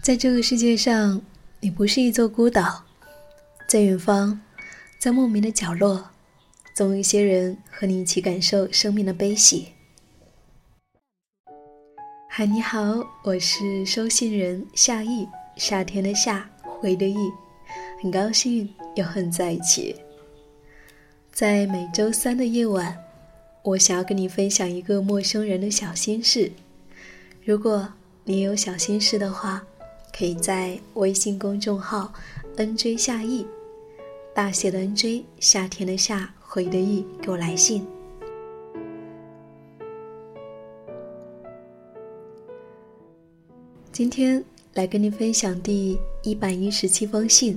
在这个世界上，你不是一座孤岛，在远方，在莫名的角落，总有一些人和你一起感受生命的悲喜。嗨，你好，我是收信人夏意，夏天的夏，回的意，很高兴又和你在一起。在每周三的夜晚，我想要跟你分享一个陌生人的小心事。如果你也有小心事的话，可以在微信公众号 “nj 夏意”大写的 “nj”，夏天的夏，回的意，给我来信。今天来跟你分享第一百一十七封信，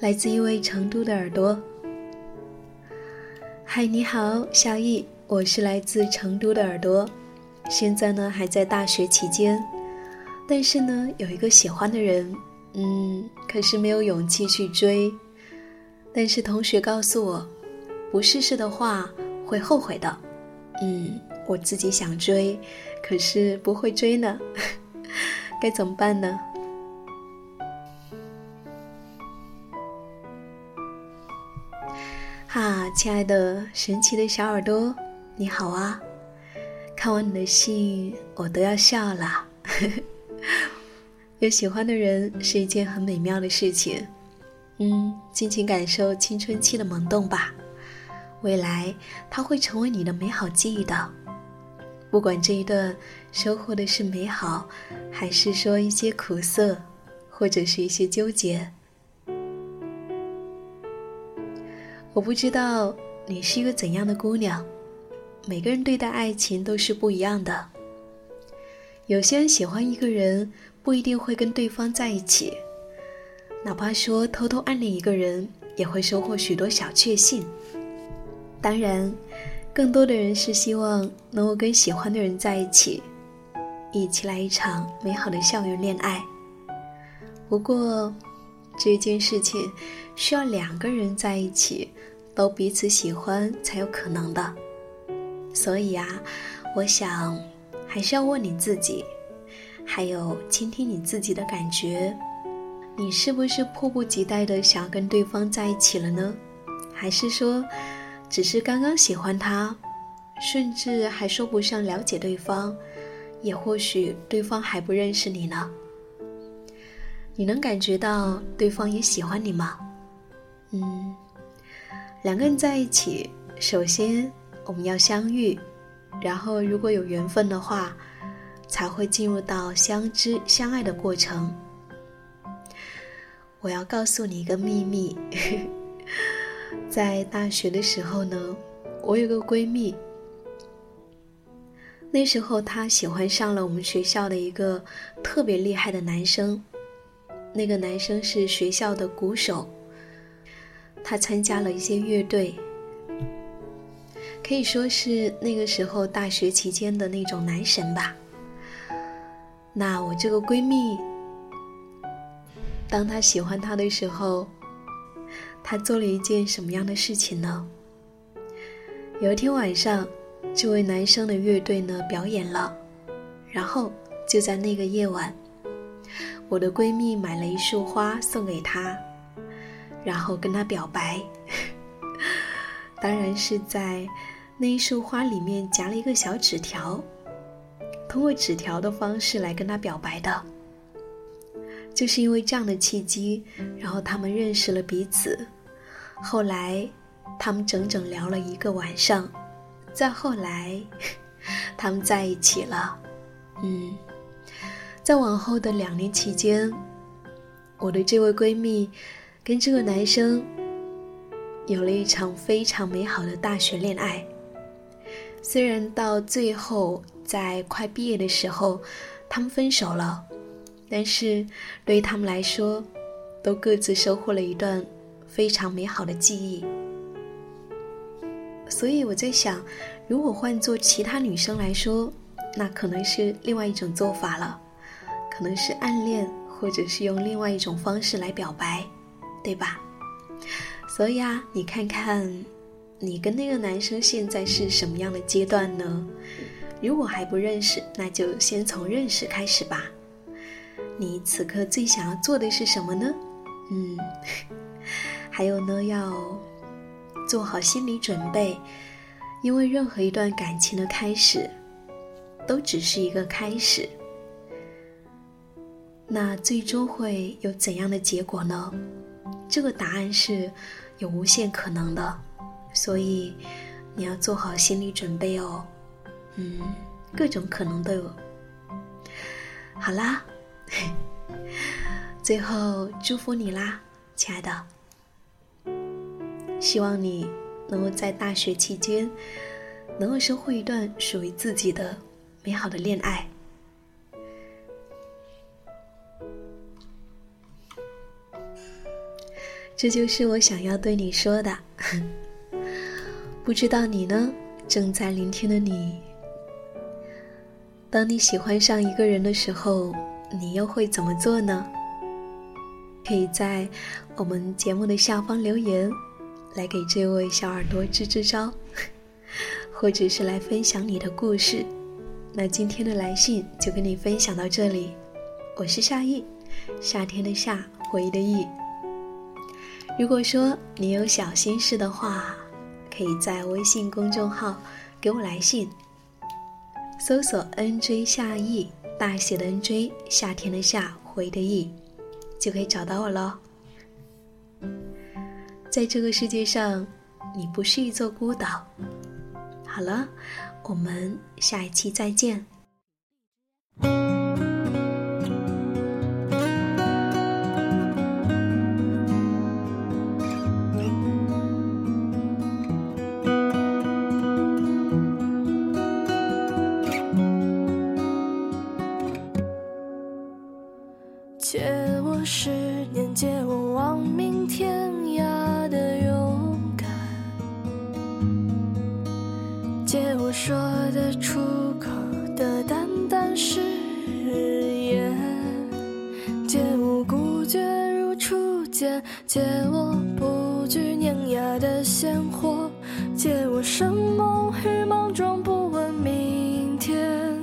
来自一位成都的耳朵。嗨，你好，小易，我是来自成都的耳朵，现在呢还在大学期间，但是呢有一个喜欢的人，嗯，可是没有勇气去追。但是同学告诉我，不试试的话会后悔的。嗯，我自己想追，可是不会追呢，该怎么办呢？哈，亲爱的神奇的小耳朵，你好啊！看完你的信，我都要笑了。有喜欢的人是一件很美妙的事情，嗯，尽情感受青春期的萌动吧。未来，它会成为你的美好记忆的。不管这一段收获的是美好，还是说一些苦涩，或者是一些纠结。我不知道你是一个怎样的姑娘，每个人对待爱情都是不一样的。有些人喜欢一个人，不一定会跟对方在一起，哪怕说偷偷暗恋一个人，也会收获许多小确幸。当然，更多的人是希望能够跟喜欢的人在一起，一起来一场美好的校园恋爱。不过，这件事情需要两个人在一起。都彼此喜欢才有可能的，所以啊，我想还是要问你自己，还有倾听你自己的感觉，你是不是迫不及待的想要跟对方在一起了呢？还是说，只是刚刚喜欢他，甚至还说不上了解对方，也或许对方还不认识你呢？你能感觉到对方也喜欢你吗？嗯。两个人在一起，首先我们要相遇，然后如果有缘分的话，才会进入到相知相爱的过程。我要告诉你一个秘密，在大学的时候呢，我有个闺蜜，那时候她喜欢上了我们学校的一个特别厉害的男生，那个男生是学校的鼓手。他参加了一些乐队，可以说是那个时候大学期间的那种男神吧。那我这个闺蜜，当她喜欢他的时候，她做了一件什么样的事情呢？有一天晚上，这位男生的乐队呢表演了，然后就在那个夜晚，我的闺蜜买了一束花送给他。然后跟他表白，当然是在那一束花里面夹了一个小纸条，通过纸条的方式来跟他表白的。就是因为这样的契机，然后他们认识了彼此。后来，他们整整聊了一个晚上，再后来，他们在一起了。嗯，在往后的两年期间，我的这位闺蜜。跟这个男生有了一场非常美好的大学恋爱，虽然到最后在快毕业的时候，他们分手了，但是对于他们来说，都各自收获了一段非常美好的记忆。所以我在想，如果换做其他女生来说，那可能是另外一种做法了，可能是暗恋，或者是用另外一种方式来表白。对吧？所以啊，你看看，你跟那个男生现在是什么样的阶段呢？如果还不认识，那就先从认识开始吧。你此刻最想要做的是什么呢？嗯，还有呢，要做好心理准备，因为任何一段感情的开始，都只是一个开始。那最终会有怎样的结果呢？这个答案是有无限可能的，所以你要做好心理准备哦。嗯，各种可能都有。好啦，最后祝福你啦，亲爱的。希望你能够在大学期间，能够收获一段属于自己的美好的恋爱。这就是我想要对你说的。不知道你呢？正在聆听的你。当你喜欢上一个人的时候，你又会怎么做呢？可以在我们节目的下方留言，来给这位小耳朵支支招，或者是来分享你的故事。那今天的来信就跟你分享到这里。我是夏意，夏天的夏，回忆的忆。如果说你有小心事的话，可以在微信公众号给我来信。搜索 “nj 夏意”，大写的 “nj”，夏天的夏，回的意，就可以找到我喽。在这个世界上，你不是一座孤岛。好了，我们下一期再见。的出口的淡淡誓言借我不惧碾压的鲜活，借我生猛与莽撞，不问明天。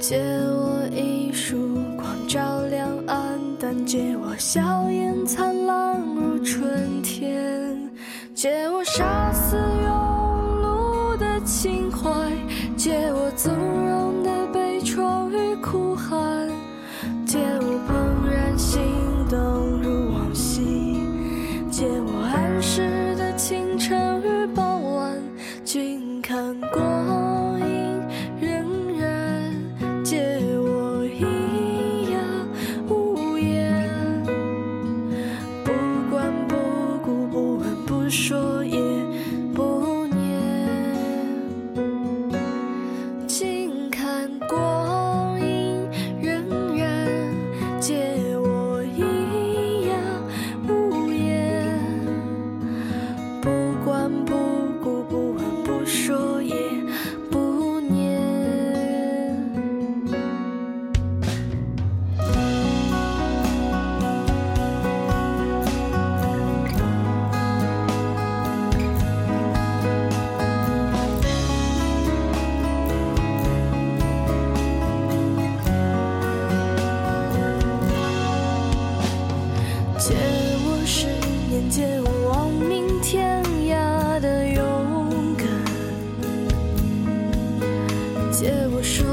借我一束光照亮暗淡，借我笑颜灿烂如春天。借我杀死庸碌的情怀，借我说